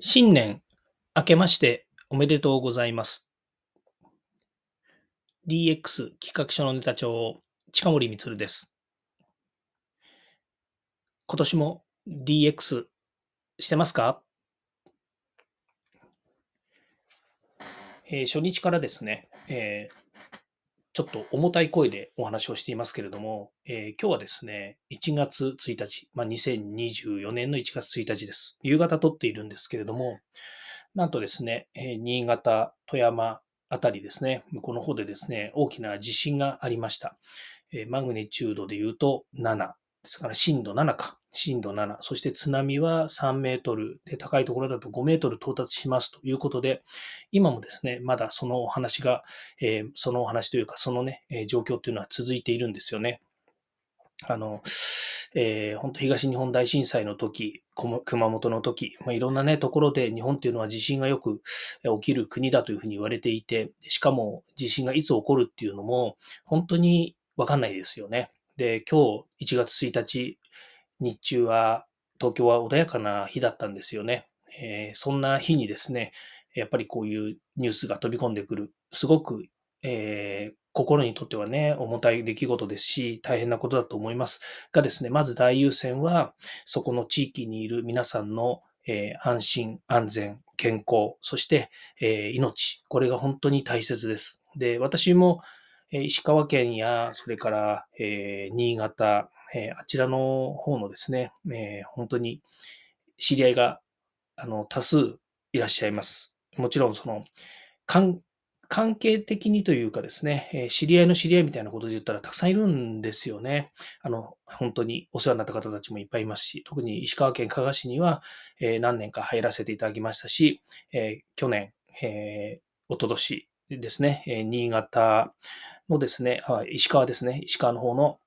新年明けましておめでとうございます。DX 企画書のネタ帳、近森光です。今年も DX してますか、えー初日からですね、えーちょっと重たい声でお話をしていますけれども、えー今日はですね、1月1日、まあ、2024年の1月1日です。夕方撮っているんですけれども、なんとですね、えー新潟、富山あたりですね、向こうの方でですね、大きな地震がありました。えーマグニチュードで言うと7ですから、震度7か。震度7。そして津波は3メートル。で、高いところだと5メートル到達しますということで、今もですね、まだそのお話が、えーそのお話というか、そのね、え状況っていうのは続いているんですよね。あの、えー本当東日本大震災の時、こも熊本の時、まあ、いろんなね、ところで日本っていうのは地震がよく起きる国だというふうに言われていて、しかも地震がいつ起こるっていうのも本当にわかんないですよね。で、今日1月1日、日中は東京は穏やかな日だったんですよね。えーそんな日にですね、やっぱりこういうニュースが飛び込んでくる、すごく、えー心にとってはね、重たい出来事ですし、大変なことだと思います。がですね、まず大優先は、そこの地域にいる皆さんの、えー安心、安全、健康、そして、え命、これが本当に大切です。で、私も、え石川県や、それから、え新潟、えあちらの方のですね、え本当に知り合いがあの多数いらっしゃいます。もちろん、その、関関係的にというかですね、え知り合いの知り合いみたいなことで言ったらたくさんいるんですよね。あの、本当にお世話になった方たちもいっぱいいますし、特に石川県加賀市には、え何年か入らせていただきましたし、え去年、えー、おととしですね、え新潟のですね、あ石川ですね、石川の方の、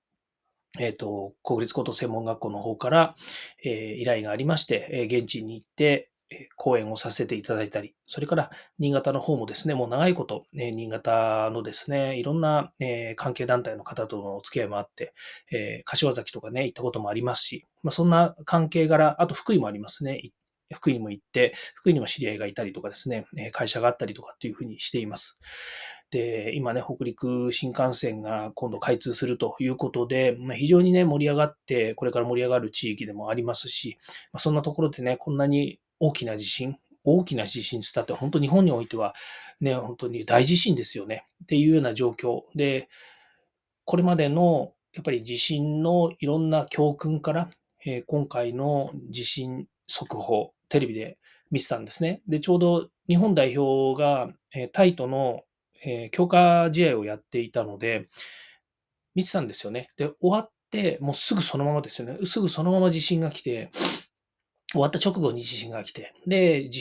えっ、と、国立高等専門学校の方から、えー依頼がありまして、えー現地に行って、講演をさせていただいたり、それから新潟の方もですね、もう長いこと、え新潟のですね、いろんな、え関係団体の方とのお付き合いもあって、え柏崎とかね、行ったこともありますし、まあ、そんな関係柄、あと福井もありますね。福井にも行って、福井にも知り合いがいたりとかですね、会社があったりとかっていうふうにしています。で、今ね、北陸新幹線が今度開通するということで、まあ、非常にね、盛り上がって、これから盛り上がる地域でもありますし、まあ、そんなところでね、こんなに大きな地震、大きな地震つったって、本当日本においては、ね、本当に大地震ですよね。っていうような状況で、これまでのやっぱり地震のいろんな教訓から、えー今回の地震速報、テレビで見てたんですね。で、ちょうど日本代表が、えータイとの、えー強化試合をやっていたので、見てたんですよね。で、終わって、もうすぐそのままですよね。すぐそのまま地震が来て、終わった直後に地震が来て、で、地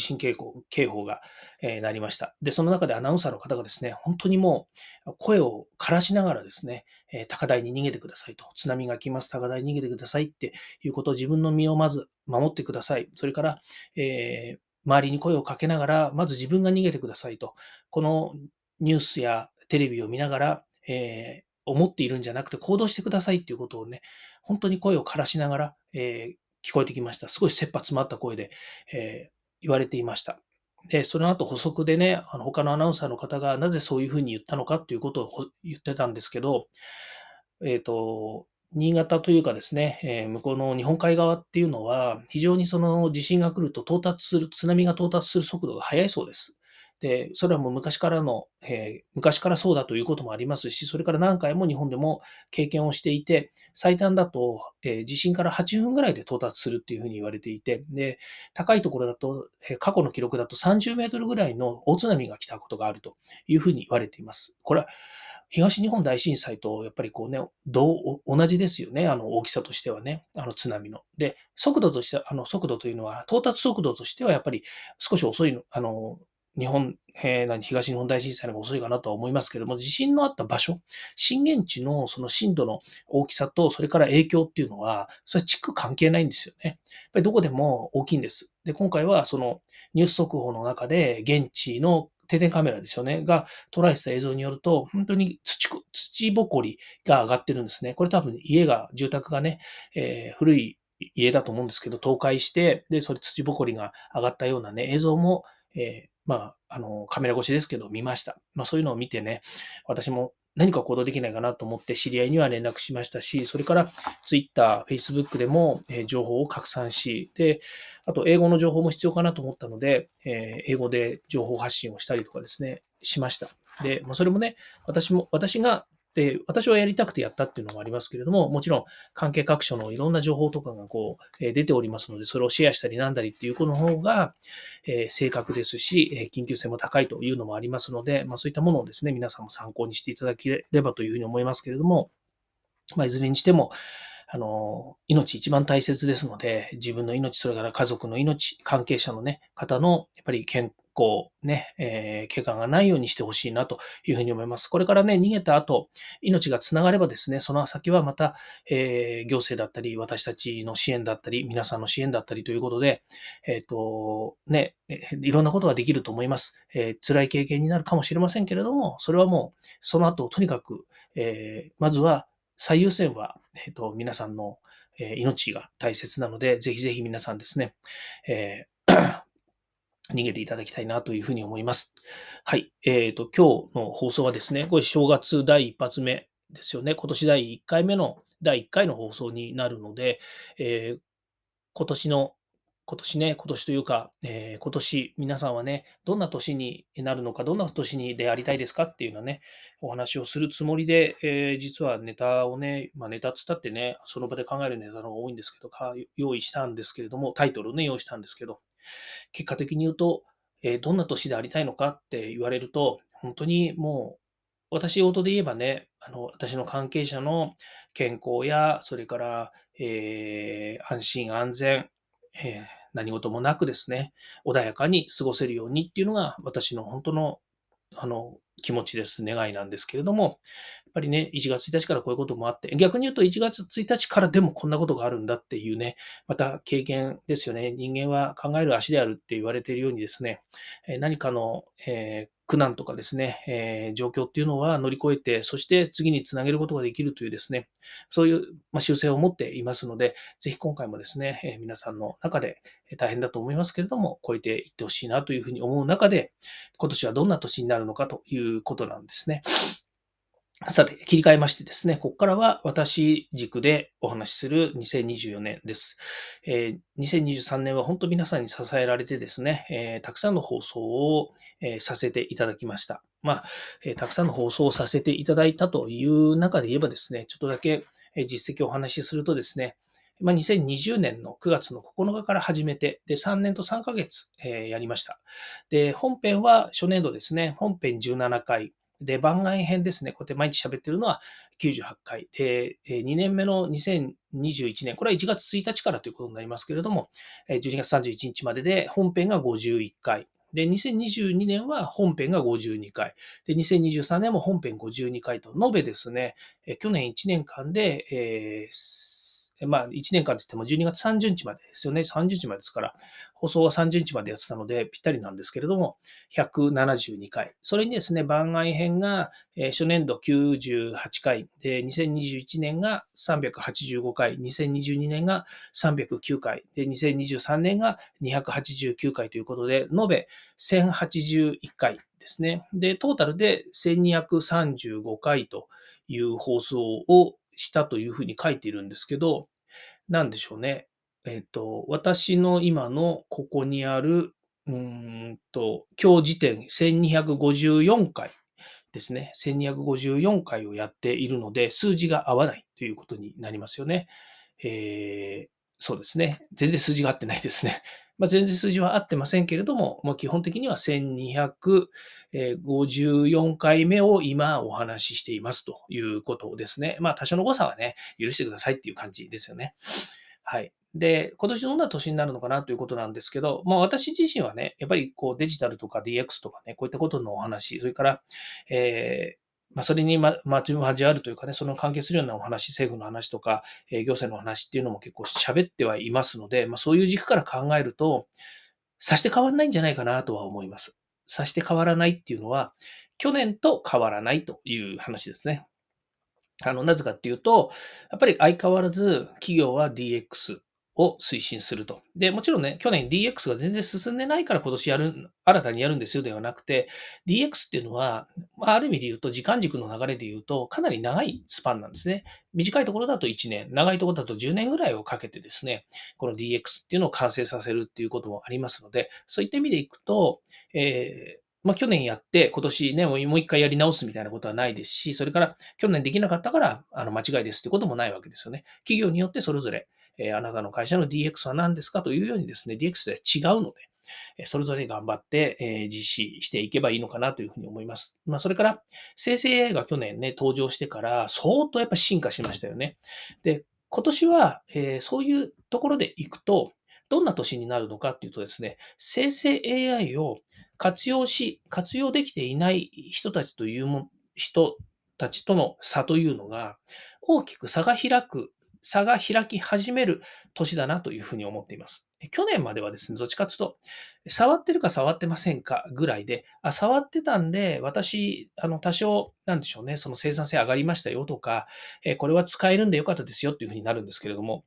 震警報警報が、えーなりました。で、その中でアナウンサーの方がですね、本当にもう声を枯らしながらですね、えー高台に逃げてくださいと。津波が来ます、高台に逃げてくださいっていうことを自分の身をまず守ってください。それから、えー周りに声をかけながら、まず自分が逃げてくださいと。このニュースやテレビを見ながら、えー思っているんじゃなくて行動してくださいっていうことをね、本当に声を枯らしながら、えー聞こえてきました。すごい切羽詰まった声で、えー言われていました。で、その後補足でね、あの他のアナウンサーの方がなぜそういうふうに言ったのかっていうことを言ってたんですけど、えっ、と、新潟というかですね、えー向こうの日本海側っていうのは、非常にその地震が来ると到達する、津波が到達する速度が速いそうです。で、それはもう昔からの、えー昔からそうだということもありますし、それから何回も日本でも経験をしていて、最短だと、えー地震から8分ぐらいで到達するっていうふうに言われていて、で、高いところだと、えー過去の記録だと30メートルぐらいの大津波が来たことがあるというふうに言われています。これは東日本大震災とやっぱりこうね、同じですよね。あの大きさとしてはね。あの津波の。で、速度としては、あの速度というのは、到達速度としてはやっぱり少し遅いの、あの、日本、えー何、東日本大震災の方が遅いかなとは思いますけれども、地震のあった場所、震源地のその震度の大きさと、それから影響っていうのは、それは地区関係ないんですよね。やっぱりどこでも大きいんです。で、今回はそのニュース速報の中で、現地の定点カメラですよね、が捉えてた映像によると、本当に土、土ぼこりが上がってるんですね。これ多分家が、住宅がね、えー古い家だと思うんですけど、倒壊して、で、それ土ぼこりが上がったようなね、映像も、えー、まあ、あの、カメラ越しですけど、見ました。まあ、そういうのを見てね、私も何か行動できないかなと思って知り合いには連絡しましたし、それから Twitter、Facebook でも情報を拡散し、で、あと英語の情報も必要かなと思ったので、え英語で情報発信をしたりとかですね、しました。で、まあ、それもね、私も、私がで、私はやりたくてやったっていうのもありますけれども、もちろん関係各所のいろんな情報とかがこう、え出ておりますので、それをシェアしたりなんだりっていうこの方が、え正確ですし、え緊急性も高いというのもありますので、まあ、そういったものをですね、皆さんも参考にしていただければというふうに思いますけれども、まあ、いずれにしても、あの、命一番大切ですので、自分の命、それから家族の命、関係者のね、方の、やっぱり健構ね、えー、怪我がないようにしてほしいなというふうに思います。これからね、逃げた後、命がつながればですね、その先はまた、えー、行政だったり、私たちの支援だったり、皆さんの支援だったりということで、えっ、ー、と、ね、いろんなことができると思います、えー。辛い経験になるかもしれませんけれども、それはもう、その後、とにかく、えー、まずは、最優先は、えっ、と、皆さんの、え命が大切なので、ぜひぜひ皆さんですね、えー逃げていただきたいなというふうに思います。はい。えっ、ー、と、今日の放送はですね、これ正月第一発目ですよね。今年第1回目の第1回の放送になるので、えー、今年の今年ね、今年というか、えー、今年皆さんはね、どんな年になるのか、どんな年にでありたいですかっていうのね、お話をするつもりで、えー、実はネタをね、まあ、ネタつったってね、その場で考えるネタの方が多いんですけど、用意したんですけれども、タイトルをね、用意したんですけど、結果的に言うと、え、どんな年でありたいのかって言われると、本当にもう、私事で言えばね、あの、私の関係者の健康や、それから、えー、安心安全、えー、何事もなくですね、穏やかに過ごせるようにっていうのが私の本当のあの気持ちです、願いなんですけれども、やっぱりね、1月1日からこういうこともあって、逆に言うと1月1日からでもこんなことがあるんだっていうね、また経験ですよね。人間は考える足であるって言われているようにですね、何かの、え、苦難とかですね、えー、状況っていうのは乗り越えて、そして次につなげることができるというですね、そういう、まあ、修正を持っていますので、ぜひ今回もですね、えー、皆さんの中で大変だと思いますけれども、超えていってほしいなというふうに思う中で、今年はどんな年になるのかということなんですね。さて、切り替えましてですね、ここからは私軸でお話しする2024年です。えー、2023年は本当皆さんに支えられてですね、えー、たくさんの放送を、えー、させていただきました。まあ、えたくさんの放送をさせていただいたという中で言えばですね、ちょっとだけ実績をお話しするとですね、まあ、2020年の9月の9日から始めて、で、3年と3ヶ月、えやりました。で、本編は初年度ですね、本編17回、で、番外編ですね。こうやって毎日喋ってるのは98回。で、2年目の2021年、これは1月1日からということになりますけれども、12月31日までで本編が51回。で、2022年は本編が52回。で、2023年も本編52回と、延べですね、去年1年間で、えーまあ、1年間って言っても12月30日までですよね。30日までですから、放送は30日までやってたので、ぴったりなんですけれども、172回。それにですね、番外編が、えー、初年度98回、で、2021年が385回、2022年が309回、で、2023年が289回ということで、延べ1081回ですね。で、トータルで1235回という放送をしたというふうに書いているんですけど、なんでしょうね。えっ、ー、と、私の今のここにある、うんと、今日時点1254回ですね。1254回をやっているので、数字が合わないということになりますよね。えー、そうですね。全然数字が合ってないですね。まあ、全然数字は合ってませんけれども、まあ、基本的には1254回目を今お話ししていますということですね。まあ、多少の誤差はね、許してくださいっていう感じですよね。はい。で、今年どんな年になるのかなということなんですけど、まあ私自身はね、やっぱりこうデジタルとか DX とかね、こういったことのお話、それから、えー、まあ、それにま、ま、交わるというかね、その関係するようなお話、政府の話とか、え行政の話っていうのも結構喋ってはいますので、まあ、そういう軸から考えると、さして変わらないんじゃないかなとは思います。さして変わらないっていうのは、去年と変わらないという話ですね。あの、なぜかっていうと、やっぱり相変わらず企業は DX を推進すると。で、もちろんね、去年 DX が全然進んでないから今年やる、新たにやるんですよではなくて、DX っていうのは、まあ、ある意味で言うと、時間軸の流れで言うと、かなり長いスパンなんですね。短いところだと1年、長いところだと10年ぐらいをかけてですね、この DX っていうのを完成させるっていうこともありますので、そういった意味でいくと、えーまあ、去年やって、今年ね、もう一回やり直すみたいなことはないですし、それから去年できなかったから、あの、間違いですってこともないわけですよね。企業によってそれぞれ、え、あなたの会社の DX は何ですか？というようにですね、DX では違うので、それぞれ頑張って、え実施していけばいいのかなというふうに思います。まあ、それから、生成 AI が去年ね、登場してから、相当やっぱ進化しましたよね。で、今年は、え、そういうところでいくと、どんな年になるのかっていうとですね、生成 AI を活用し、活用できていない人たちというも、人たちとの差というのが、大きく差が開く、差が開き始める年だなというふうに思っています。去年まではですね、どっちかというと、触ってるか触ってませんかぐらいで、あ、触ってたんで、私、あの、多少、なんでしょうね、その生産性上がりましたよとか、えこれは使えるんでよかったですよっていうふうになるんですけれども、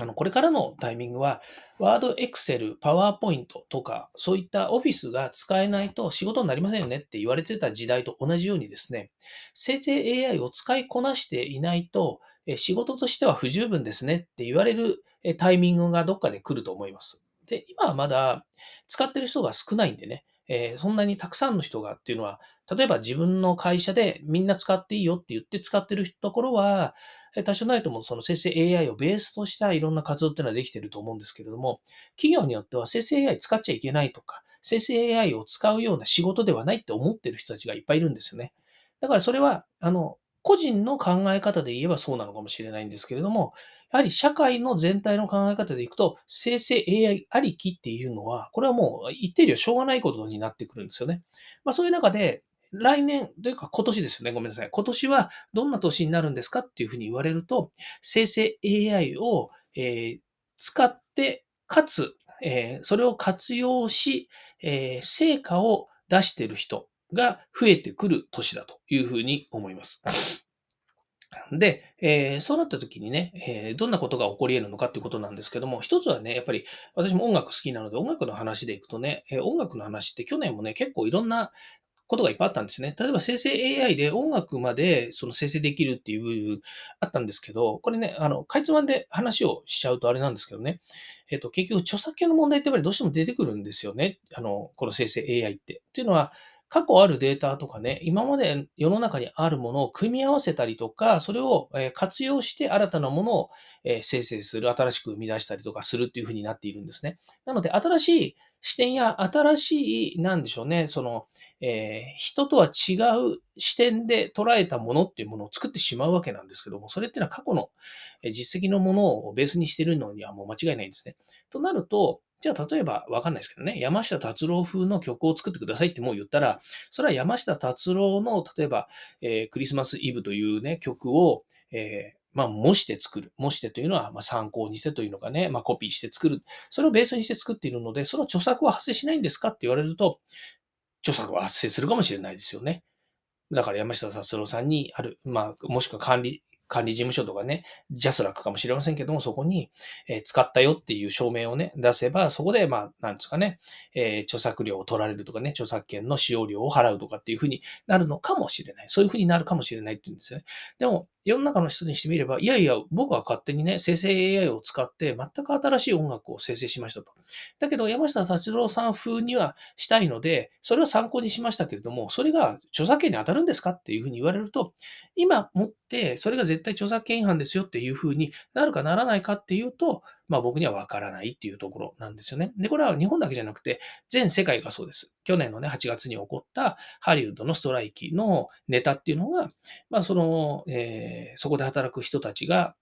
あの、これからのタイミングは、ワード、エクセル、パワーポイントとか、そういったオフィスが使えないと仕事になりませんよねって言われてた時代と同じようにですね、生成 AI を使いこなしていないと、仕事としては不十分ですねって言われるタイミングがどっかで来ると思います。で、今はまだ使ってる人が少ないんでね、えー、そんなにたくさんの人がっていうのは、例えば自分の会社でみんな使っていいよって言って使ってるところは、多少ないともその生成 AI をベースとしたいろんな活動っていうのはできてると思うんですけれども、企業によっては生成 AI 使っちゃいけないとか、生成 AI を使うような仕事ではないって思ってる人たちがいっぱいいるんですよね。だからそれは、あの、個人の考え方で言えばそうなのかもしれないんですけれども、やはり社会の全体の考え方でいくと、生成 AI ありきっていうのは、これはもう一定量しょうがないことになってくるんですよね。まあそういう中で、来年というか今年ですよね。ごめんなさい。今年はどんな年になるんですかっていうふうに言われると、生成 AI を、えー、使って、かつ、えー、それを活用し、えー、成果を出している人が増えてくる年だというふうに思います。で、えー、そうなった時にね、えー、どんなことが起こり得るのかっていうことなんですけども、一つはね、やっぱり私も音楽好きなので、音楽の話でいくとね、えー、音楽の話って去年もね、結構いろんなことがいっぱいあったんですね。例えば生成 AI で音楽までその生成できるっていう部分あったんですけど、これね、あの、かいつまんで話をしちゃうとあれなんですけどね、えっ、と、結局著作権の問題ってやっぱりどうしても出てくるんですよね。あの、この生成 AI って。っていうのは、過去あるデータとかね、今まで世の中にあるものを組み合わせたりとか、それを活用して新たなものを生成する、新しく生み出したりとかするっていうふうになっているんですね。なので、新しい視点や新しい、なんでしょうね、その、えー、人とは違う視点で捉えたものっていうものを作ってしまうわけなんですけども、それっていうのは過去の実績のものをベースにしてるのにはもう間違いないんですね。となると、じゃあ例えばわかんないですけどね、山下達郎風の曲を作ってくださいってもう言ったら、それは山下達郎の、例えば、えー、クリスマスイブというね、曲を、えーまあ、模して作る。模してというのは、まあ、参考にしてというのかね、まあ、コピーして作る。それをベースにして作っているので、その著作は発生しないんですかって言われると、著作は発生するかもしれないですよね。だから山下達郎さんにある、まあ、もしくは管理、管理事務所とかね、ジャスラックかもしれませんけども、そこに、え使ったよっていう証明をね、出せば、そこで、まあ、なんですかね、え、著作料を取られるとかね、著作権の使用料を払うとかっていうふうになるのかもしれない。そういうふうになるかもしれないって言うんですよね。でも、世の中の人にしてみれば、いやいや、僕は勝手にね、生成 AI を使って全く新しい音楽を生成しましたと。だけど、山下達郎さん風にはしたいので、それは参考にしましたけれども、それが著作権に当たるんですかっていうふうに言われると、今持って、それが絶対著作権違反ですよっていうふうになるかならないかっていうと、まあ僕にはわからないっていうところなんですよね。で、これは日本だけじゃなくて、全世界がそうです。去年のね、8月に起こったハリウッドのストライキのネタっていうのが、まあその、えー、そこで働く人たちが、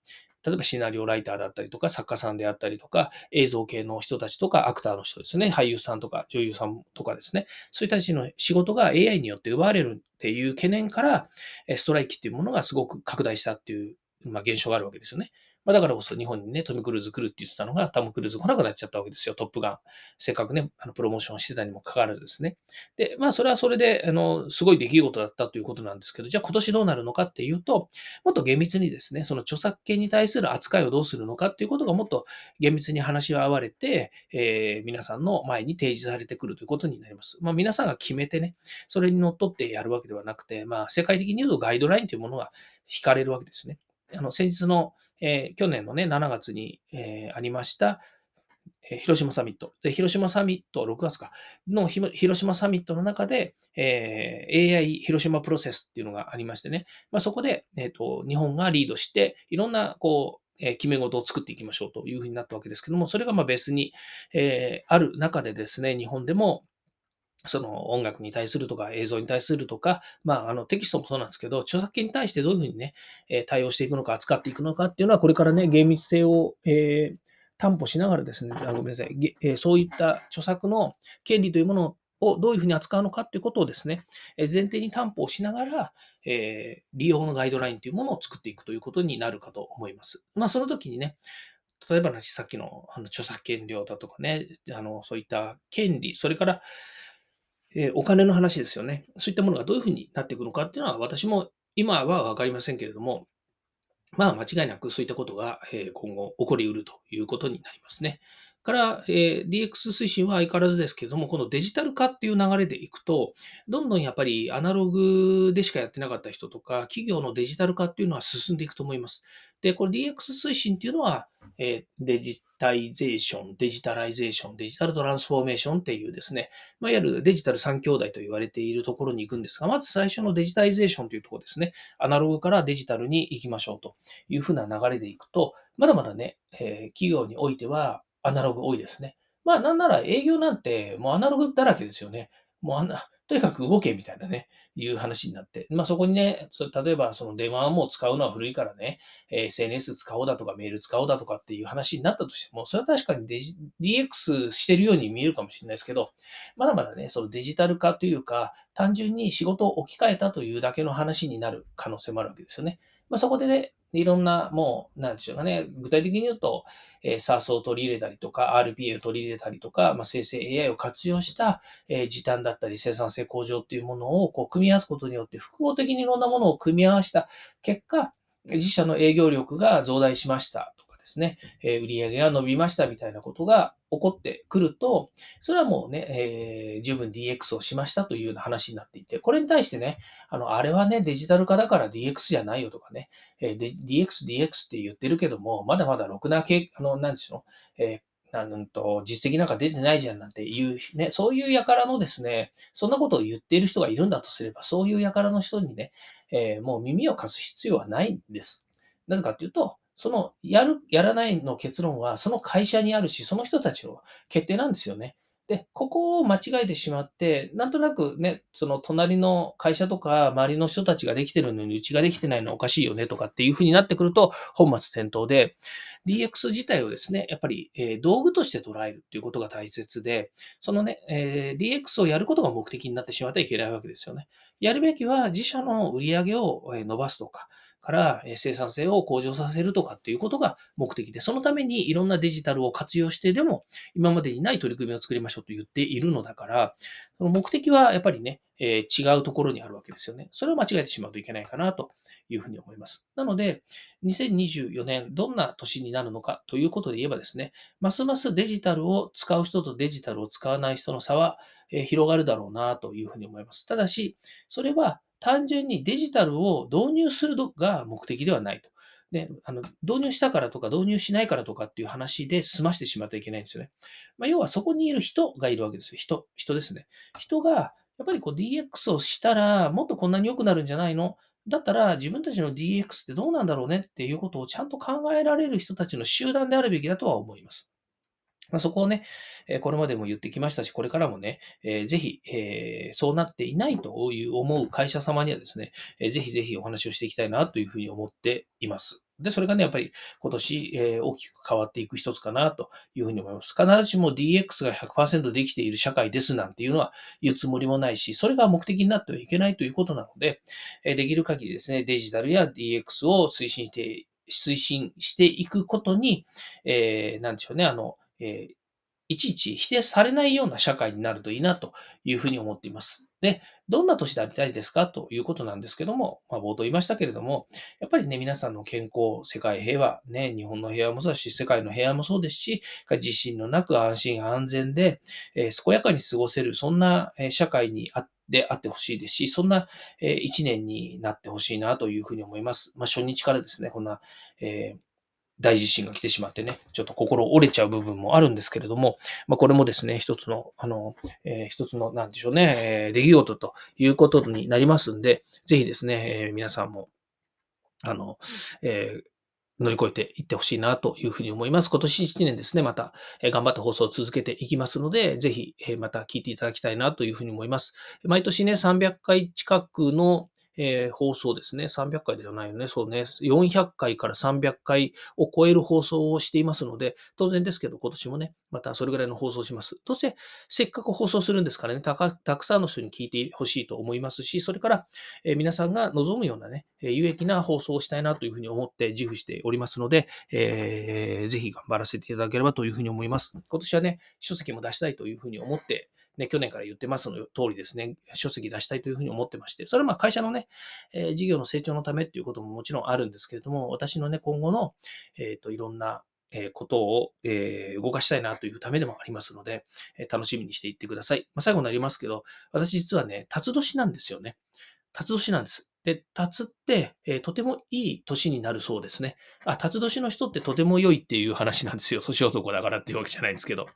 例えばシナリオライターだったりとか、作家さんであったりとか、映像系の人たちとか、アクターの人ですね、俳優さんとか女優さんとかですね、そういう人たちの仕事が AI によって奪われるっていう懸念から、ストライキっていうものがすごく拡大したっていう、まあ、現象があるわけですよね。まあ、だからこそ日本にね、トム・クルーズ来るって言ってたのが、トム・クルーズ来なくなっちゃったわけですよ、トップガン。せっかくね、あのプロモーションしてたにもかかわらずですね。で、まあ、それはそれで、あの、すごい出来事だったということなんですけど、じゃあ今年どうなるのかっていうと、もっと厳密にですね、その著作権に対する扱いをどうするのかっていうことがもっと厳密に話し合われて、えー、皆さんの前に提示されてくるということになります。まあ、皆さんが決めてね、それにのっとってやるわけではなくて、まあ、世界的に言うとガイドラインというものが引かれるわけですね。あの、先日の、えー、去年のね、7月に、えー、ありました、えー、広島サミット。で、広島サミット、6月か、の広島サミットの中で、えー、AI 広島プロセスっていうのがありましてね、まあ、そこで、えっ、と、日本がリードして、いろんな、こう、え決め事を作っていきましょうというふうになったわけですけども、それがまあ別に、え、ある中でですね、日本でも、その音楽に対するとか映像に対するとか、まあ、あのテキストもそうなんですけど、著作権に対してどういうふうにね、え対応していくのか、扱っていくのかっていうのは、これからね、厳密性を、えー、担保しながらですね、あごめんなさい、えそういった著作の権利というものをどういうふうに扱うのかっていうことをですね、え前提に担保しながら、え利用のガイドラインというものを作っていくということになるかと思います。まあ、その時にね、例えばさっきのあの著作権料だとかね、あのそういった権利、それから、えー、お金の話ですよね。そういったものがどういうふうになっていくのかっていうのは、私も今はわかりませんけれども、まあ間違いなくそういったことが今後起こりうるということになりますね。から、えー、DX 推進は相変わらずですけれども、このデジタル化っていう流れでいくと、どんどんやっぱりアナログでしかやってなかった人とか、企業のデジタル化っていうのは進んでいくと思います。で、これ DX 推進っていうのは、えー、デジタイゼーション、デジタライゼーション、デジタルトランスフォーメーションっていうですね、まあ、いわゆるデジタル3兄弟と言われているところに行くんですが、まず最初のデジタイゼーションというところですね、アナログからデジタルに行きましょうというふうな流れでいくと、まだまだね、えー、企業においてはアナログ多いですね。まあなんなら営業なんてもうアナログだらけですよね。もうあんな、とにかく動けみたいなね、いう話になって。まあそこにね、例えばその電話はもう使うのは古いからね、SNS 使おうだとかメール使おうだとかっていう話になったとしても、それは確かにデジ DX してるように見えるかもしれないですけど、まだまだね、そのデジタル化というか、単純に仕事を置き換えたというだけの話になる可能性もあるわけですよね。まあ、そこでね、いろんな、もう、なんでしょうかね、具体的に言うと、えー、SARS を取り入れたりとか、RPA を取り入れたりとか、まあ、生成 AI を活用した、えー、時短だったり生産性向上っていうものをこう組み合わすことによって、複合的にいろんなものを組み合わせた結果、自社の営業力が増大しましたとかですね、え売上が伸びましたみたいなことが起こってくると、それはもうね、えー、十分 DX をしましたというような話になっていて、これに対してね、あの、あれはね、デジタル化だから DX じゃないよとかね、えー、DX、DX って言ってるけども、まだまだろくな、あの、なんでしょう、えあのんと、実績なんか出てないじゃんなんていう、ね、そういう輩のですね、そんなことを言っている人がいるんだとすれば、そういう輩の人にね、えー、もう耳を貸す必要はないんです。なぜかっていうと、その、やる、やらないの結論は、その会社にあるし、その人たちの決定なんですよね。で、ここを間違えてしまって、なんとなくね、その隣の会社とか周りの人たちができてるのにうちができてないのおかしいよねとかっていうふうになってくると本末転倒で、DX 自体をですね、やっぱり、え、道具として捉えるっていうことが大切で、そのね、え、DX をやることが目的になってしまってはいけないわけですよね。やるべきは自社の売り上げを伸ばすとか、から生産性を向上させるとかっていうことが目的で、そのためにいろんなデジタルを活用してでも、今までにない取り組みを作りましょうと言っているのだから、その目的はやっぱりね、えー、違うところにあるわけですよね。それを間違えてしまうといけないかなというふうに思います。なので、2024年どんな年になるのかということで言えばですね、ますますデジタルを使う人とデジタルを使わない人の差は、え、広がるだろうなというふうに思います。ただし、それは単純にデジタルを導入するのが目的ではないと。で、あの、導入したからとか導入しないからとかっていう話で済ましてしまってはいけないんですよね。まあ、要はそこにいる人がいるわけですよ。人、人ですね。人が、やっぱりこう DX をしたらもっとこんなに良くなるんじゃないの？だったら自分たちの DX ってどうなんだろうねっていうことをちゃんと考えられる人たちの集団であるべきだとは思います。まあ、そこをね、えこれまでも言ってきましたし、これからもね、えー、ぜひ、えー、そうなっていないという思う会社様にはですね、えー、ぜひぜひお話をしていきたいなというふうに思っています。で、それがね、やっぱり今年、えー、大きく変わっていく一つかなというふうに思います。必ずしも DX が100%できている社会ですなんていうのは言うつもりもないし、それが目的になってはいけないということなので、えー、できる限りですね、デジタルや DX を推進して推進していくことに、えー、なんでしょうね、あの、えー、いちいち否定されないような社会になるといいなというふうに思っています。で、どんな都市でありたいですかということなんですけども、まあ、冒頭言いましたけれども、やっぱりね、皆さんの健康、世界平和、ね、日本の平和もそうだし、世界の平和もそうですし、自信のなく安心安全で、えー、健やかに過ごせる、そんな社会にあであってほしいですし、そんな一年になってほしいなというふうに思います。まあ、初日からですね、こんな、えー大地震が来てしまってね、ちょっと心折れちゃう部分もあるんですけれども、まあ、これもですね、一つの、あの、えー、一つの、なんでしょうね、えー、出来事ということになりますんで、ぜひですね、えー、皆さんも、あの、えー、乗り越えていってほしいなというふうに思います。今年1年ですね、また、頑張って放送を続けていきますので、ぜひ、また聞いていただきたいなというふうに思います。毎年ね、300回近くの、えー、放送ですね。300回ではないよね。そうね。400回から300回を超える放送をしていますので、当然ですけど、今年もね、またそれぐらいの放送します。どうせ、せっかく放送するんですからね、たくさんの人に聞いてほしいと思いますし、それから、えー、皆さんが望むようなね、有益な放送をしたいなというふうに思って自負しておりますので、えー、ぜひ頑張らせていただければというふうに思います。今年はね、書籍も出したいというふうに思ってね、去年から言ってますの通りですね、書籍出したいというふうに思ってまして、それはまあ会社のね、えー、事業の成長のためっていうことももちろんあるんですけれども、私のね、今後の、えっ、ー、と、いろんなえことを、え動かしたいなというためでもありますので、え楽しみにしていってください。まあ、最後になりますけど、私実はね、辰年なんですよね。辰年なんです。で、辰って、えー、とてもいい年になるそうですね。あ、辰年の人ってとても良いっていう話なんですよ。年男だからっていうわけじゃないんですけど。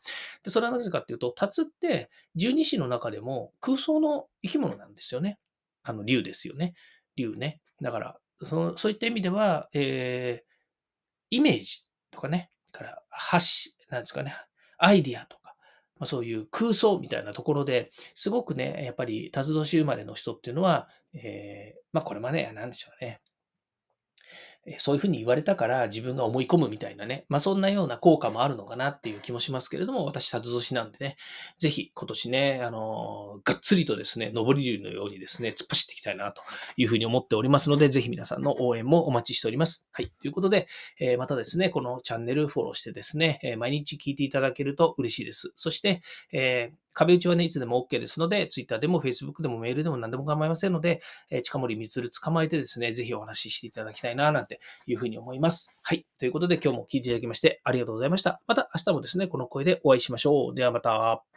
で、それはなぜかっていうと、辰って十二支の中でも空想の生き物なんですよね。あの、竜ですよね。竜ね。だから、そのそういった意味では、えー、イメージとかね、から発し、なんですかね、アイディアとか、まあ、そういう空想みたいなところですごくね、やっぱり、辰年生まれの人っていうのは、えー、まあこれもね、なんでしょうね。そういうふうに言われたから自分が思い込むみたいなね、まあそんなような効果もあるのかなっていう気もしますけれども、私、殺年なんでね、ぜひ今年ね、あのがっつりとですね、上り竜のようにですね、突っ走っていきたいなというふうに思っておりますので、ぜひ皆さんの応援もお待ちしております。はい。ということで、えー、またですね、このチャンネルフォローしてですね、えー、毎日聞いていただけると嬉しいです。そして、えー壁打ちはね、いつでも OK ですので、Twitter でも Facebook でもメールでも何でも構いませんので、え、近森光捕まえてですね、ぜひお話ししていただきたいな、なんていうふうに思います。はい。ということで今日も聞いていただきましてありがとうございました。また明日もですね、この声でお会いしましょう。ではまた。